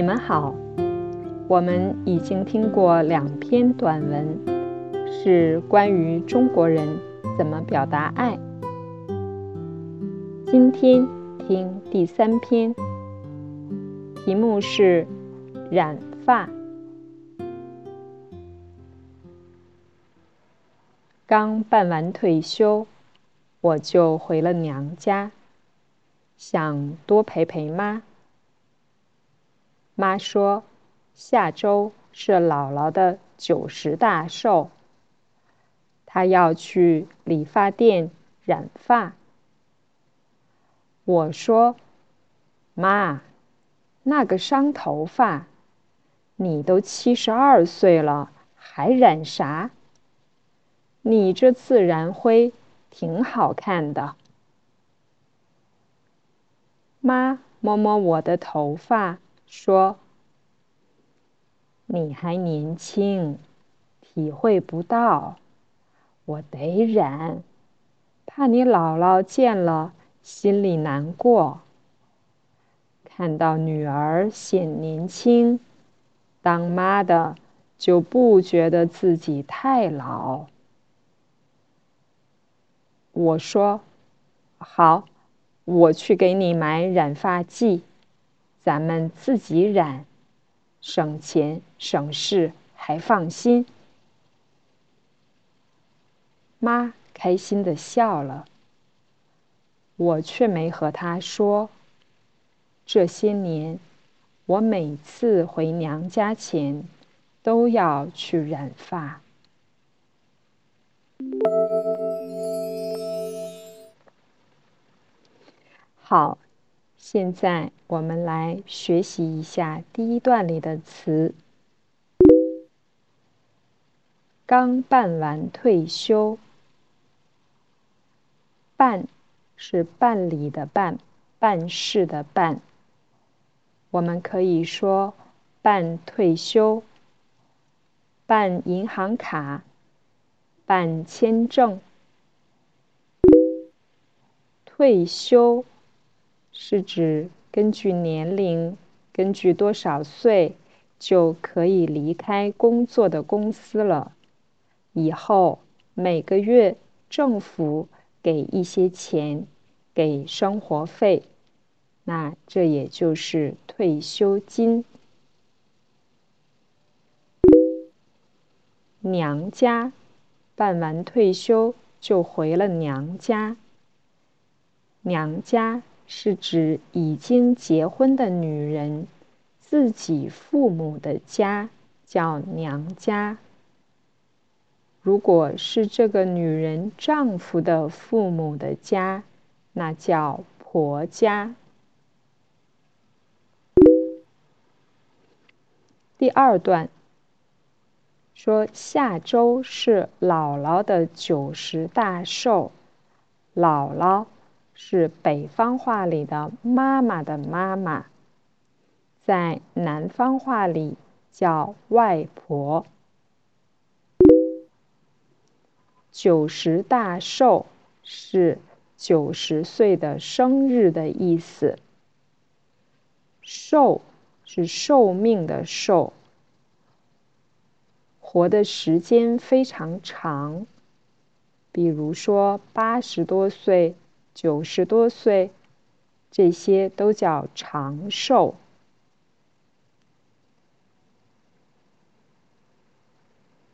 你们好，我们已经听过两篇短文，是关于中国人怎么表达爱。今天听第三篇，题目是染发。刚办完退休，我就回了娘家，想多陪陪妈。妈说，下周是姥姥的九十大寿，她要去理发店染发。我说，妈，那个伤头发，你都七十二岁了，还染啥？你这自然灰挺好看的。妈摸摸我的头发。说：“你还年轻，体会不到。我得染，怕你姥姥见了心里难过。看到女儿显年轻，当妈的就不觉得自己太老。”我说：“好，我去给你买染发剂。”咱们自己染，省钱省事还放心。妈开心的笑了，我却没和她说。这些年，我每次回娘家前，都要去染发。好。现在我们来学习一下第一段里的词。刚办完退休，办是办理的办，办事的办。我们可以说办退休、办银行卡、办签证、退休。是指根据年龄，根据多少岁就可以离开工作的公司了。以后每个月政府给一些钱，给生活费，那这也就是退休金。娘家办完退休就回了娘家。娘家。是指已经结婚的女人自己父母的家叫娘家。如果是这个女人丈夫的父母的家，那叫婆家。第二段说，下周是姥姥的九十大寿，姥姥。是北方话里的妈妈的妈妈，在南方话里叫外婆。九十大寿是九十岁的生日的意思。寿是寿命的寿，活的时间非常长，比如说八十多岁。九十多岁，这些都叫长寿。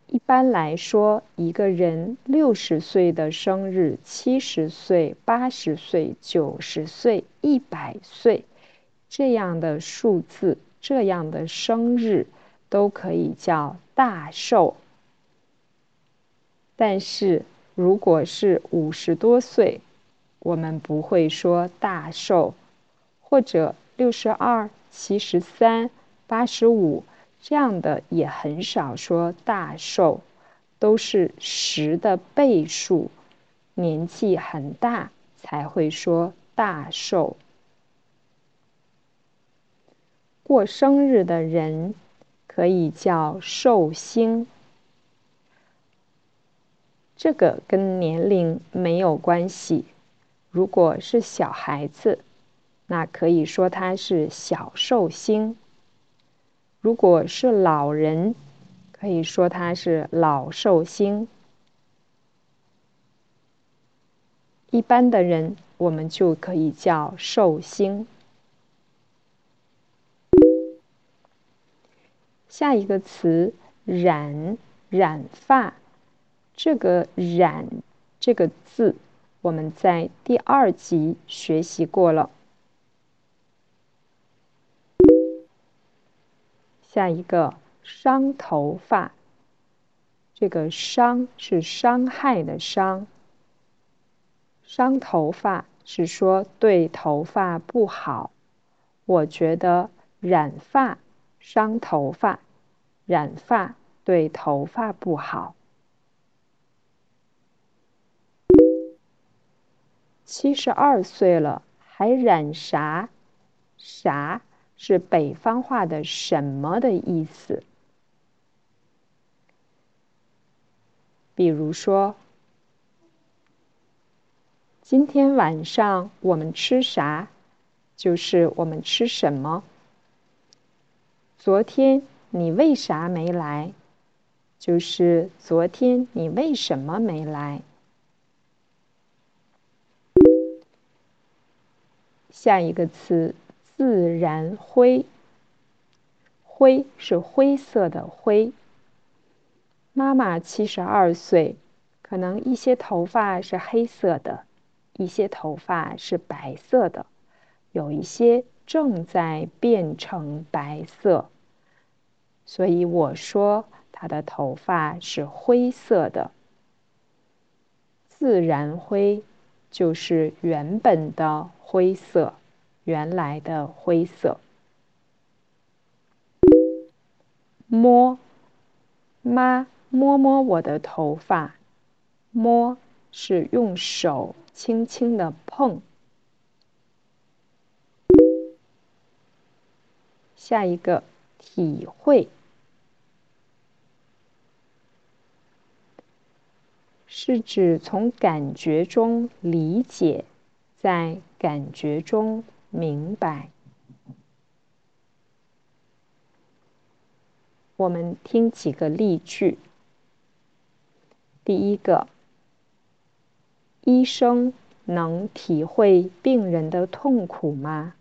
一般来说，一个人六十岁的生日、七十岁、八十岁、九十岁、一百岁这样的数字、这样的生日，都可以叫大寿。但是，如果是五十多岁，我们不会说大寿，或者六十二、七十三、八十五这样的也很少说大寿，都是十的倍数，年纪很大才会说大寿。过生日的人可以叫寿星，这个跟年龄没有关系。如果是小孩子，那可以说他是小寿星。如果是老人，可以说他是老寿星。一般的人，我们就可以叫寿星。下一个词“染”，染发。这个“染”这个字，我们在第二集学习过了。下一个“伤头发”，这个“伤”是伤害的“伤”，伤头发是说对头发不好。我觉得染发伤头发。染发对头发不好。七十二岁了还染啥？啥是北方话的什么的意思？比如说，今天晚上我们吃啥？就是我们吃什么。昨天。你为啥没来？就是昨天你为什么没来？下一个词自然灰，灰是灰色的灰。妈妈七十二岁，可能一些头发是黑色的，一些头发是白色的，有一些正在变成白色。所以我说，他的头发是灰色的。自然灰就是原本的灰色，原来的灰色。摸，妈，摸摸我的头发。摸是用手轻轻的碰。下一个，体会。是指从感觉中理解，在感觉中明白。我们听几个例句。第一个，医生能体会病人的痛苦吗？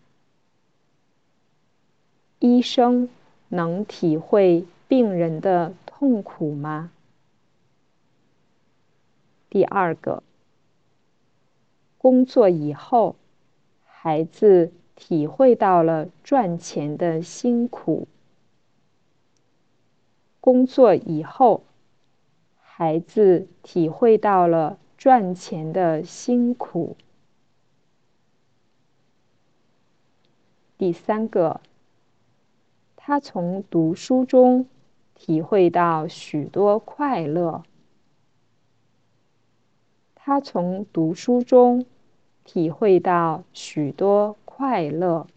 医生能体会病人的痛苦吗？第二个，工作以后，孩子体会到了赚钱的辛苦。工作以后，孩子体会到了赚钱的辛苦。第三个，他从读书中体会到许多快乐。他从读书中体会到许多快乐。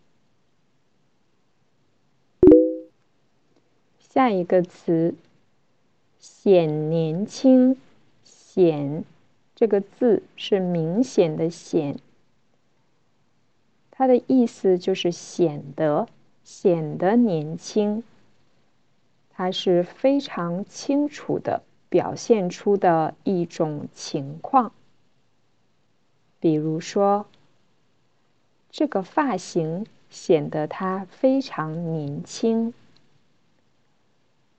下一个词，显年轻。显这个字是明显的显，它的意思就是显得显得年轻。它是非常清楚的表现出的一种情况。比如说，这个发型显得他非常年轻。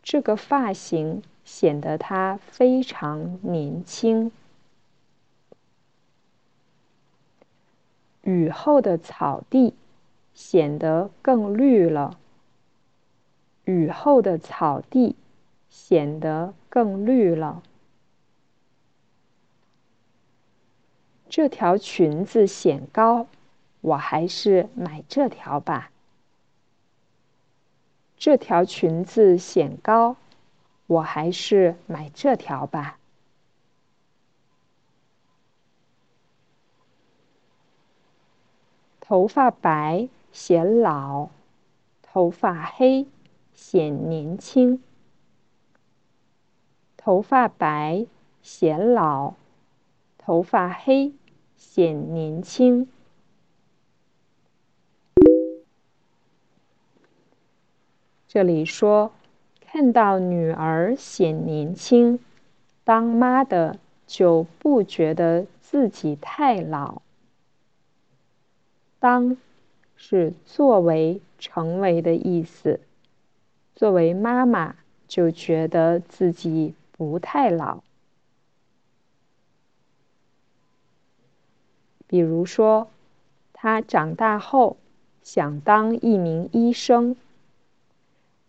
这个发型显得他非常年轻。雨后的草地显得更绿了。雨后的草地显得更绿了。这条裙子显高，我还是买这条吧。这条裙子显高，我还是买这条吧。头发白显老，头发黑显年轻。头发白显老，头发黑。显年轻。这里说，看到女儿显年轻，当妈的就不觉得自己太老。当是作为、成为的意思。作为妈妈，就觉得自己不太老。比如说，他长大后想当一名医生。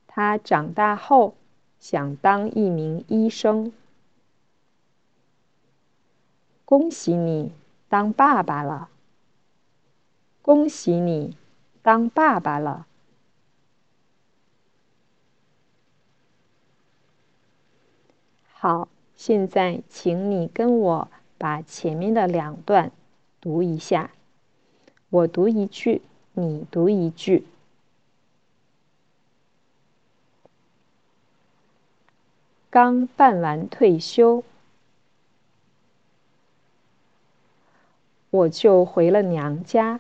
他长大后想当一名医生。恭喜你当爸爸了！恭喜你当爸爸了！好，现在请你跟我把前面的两段读一下。我读一句，你读一句。刚办完退休，我就回了娘家，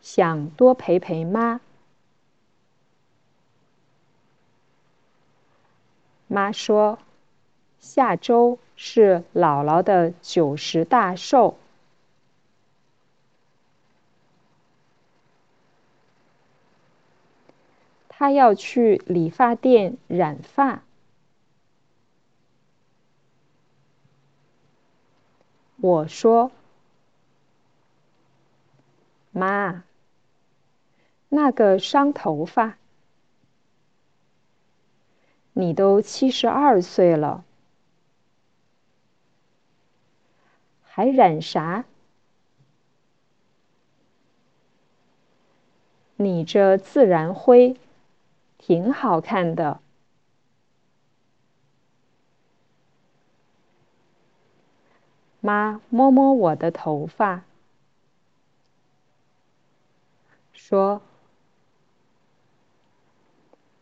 想多陪陪妈。妈说：“下周是姥姥的九十大寿，她要去理发店染发。”我说：“妈，那个伤头发。”你都七十二岁了，还染啥？你这自然灰挺好看的。妈摸摸我的头发，说：“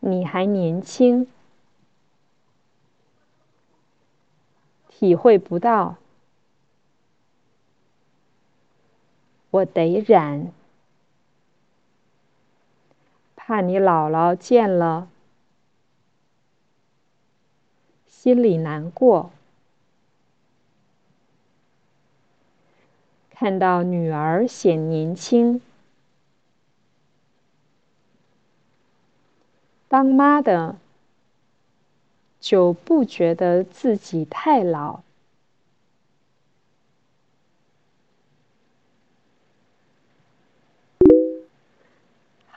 你还年轻。”体会不到，我得染，怕你姥姥见了心里难过。看到女儿显年轻，当妈的。就不觉得自己太老。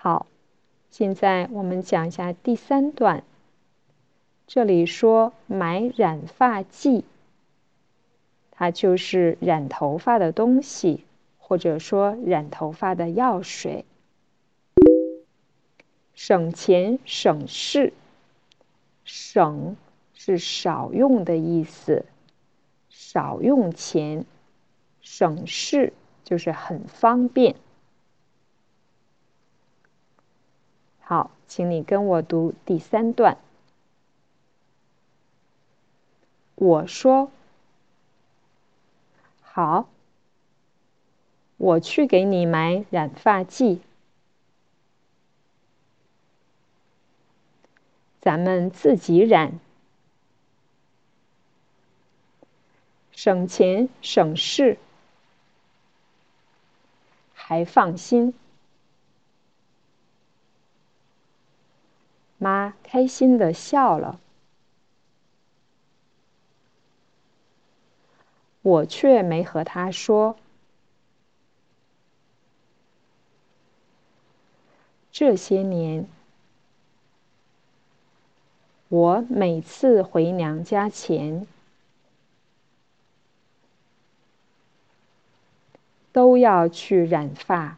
好，现在我们讲一下第三段。这里说买染发剂，它就是染头发的东西，或者说染头发的药水，省钱省事。省是少用的意思，少用钱，省事就是很方便。好，请你跟我读第三段。我说：“好，我去给你买染发剂。”咱们自己染，省钱省事，还放心。妈开心的笑了，我却没和他说这些年。我每次回娘家前，都要去染发。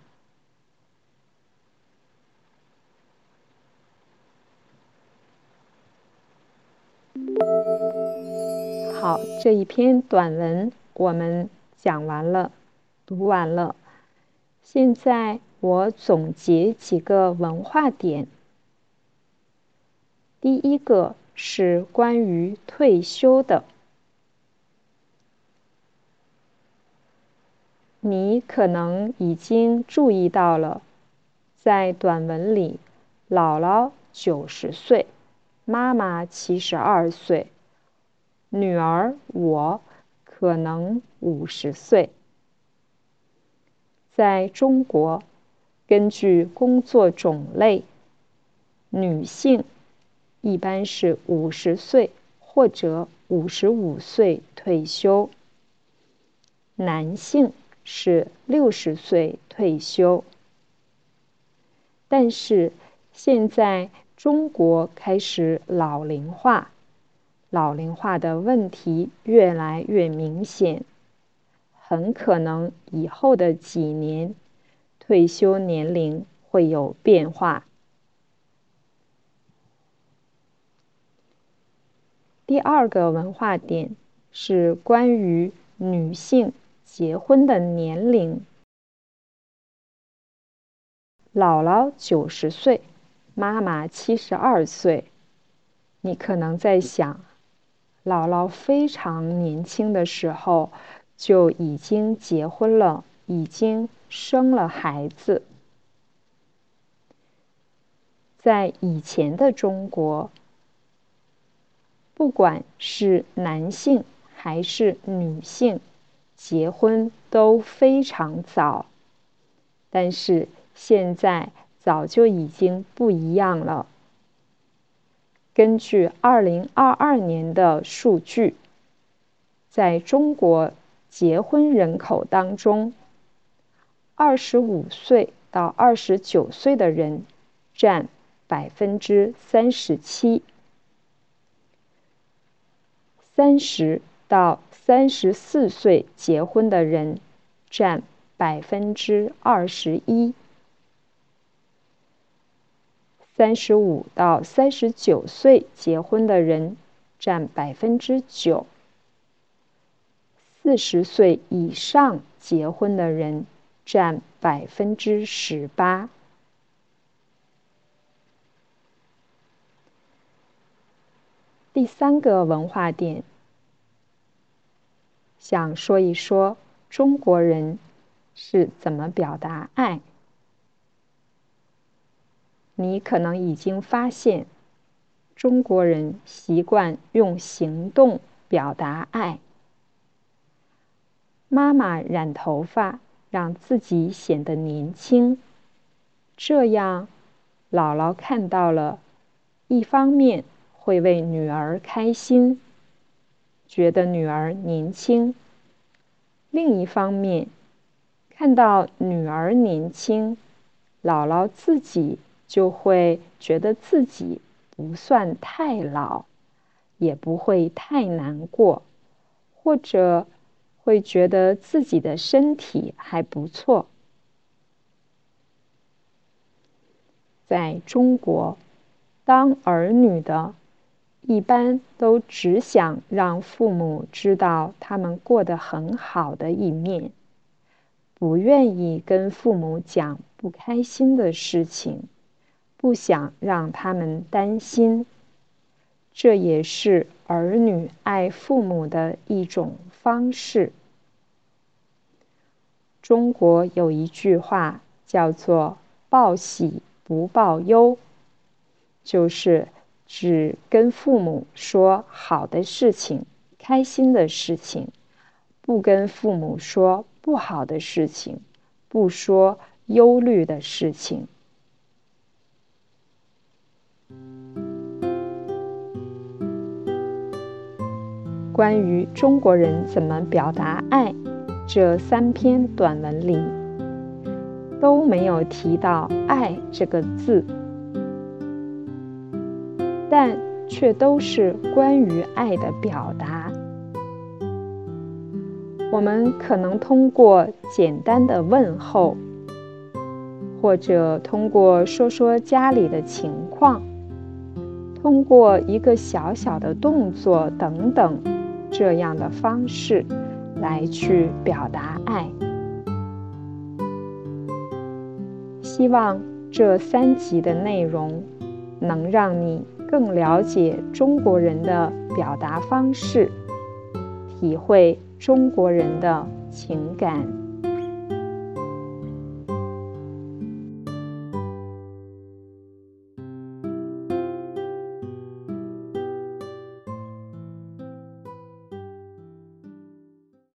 好，这一篇短文我们讲完了，读完了。现在我总结几个文化点。第一个是关于退休的，你可能已经注意到了，在短文里，姥姥九十岁，妈妈七十二岁，女儿我可能五十岁。在中国，根据工作种类，女性一般是五十岁或者五十五岁退休，男性是六十岁退休。但是现在中国开始老龄化，老龄化的问题越来越明显，很可能以后的几年退休年龄会有变化。第二个文化点是关于女性结婚的年龄。姥姥九十岁，妈妈七十二岁。你可能在想，姥姥非常年轻的时候就已经结婚了，已经生了孩子。在以前的中国，不管是男性还是女性，结婚都非常早，但是。现在早就已经不一样了。根据二零二二年的数据，在中国结婚人口当中，二十五岁到二十九岁的人占百分之三十七，三十到三十四岁结婚的人占百分之二十一。三十五到三十九岁结婚的人占百分之九，四十岁以上结婚的人占百分之十八。第三个文化点，想说一说中国人是怎么表达爱。你可能已经发现，中国人习惯用行动表达爱。妈妈染头发，让自己显得年轻，这样姥姥看到了，一方面会为女儿开心，觉得女儿年轻；另一方面，看到女儿年轻，姥姥自己。就会觉得自己不算太老，也不会太难过，或者会觉得自己的身体还不错。在中国，当儿女的，一般都只想让父母知道他们过得很好的一面，不愿意跟父母讲不开心的事情。不想让他们担心，这也是儿女爱父母的一种方式。中国有一句话叫做“报喜不报忧”，就是只跟父母说好的事情、开心的事情，不跟父母说不好的事情，不说忧虑的事情。关于中国人怎么表达爱，这三篇短文里都没有提到“爱”这个字，但却都是关于爱的表达。我们可能通过简单的问候，或者通过说说家里的情况，通过一个小小的动作等等。这样的方式来去表达爱，希望这三集的内容能让你更了解中国人的表达方式，体会中国人的情感。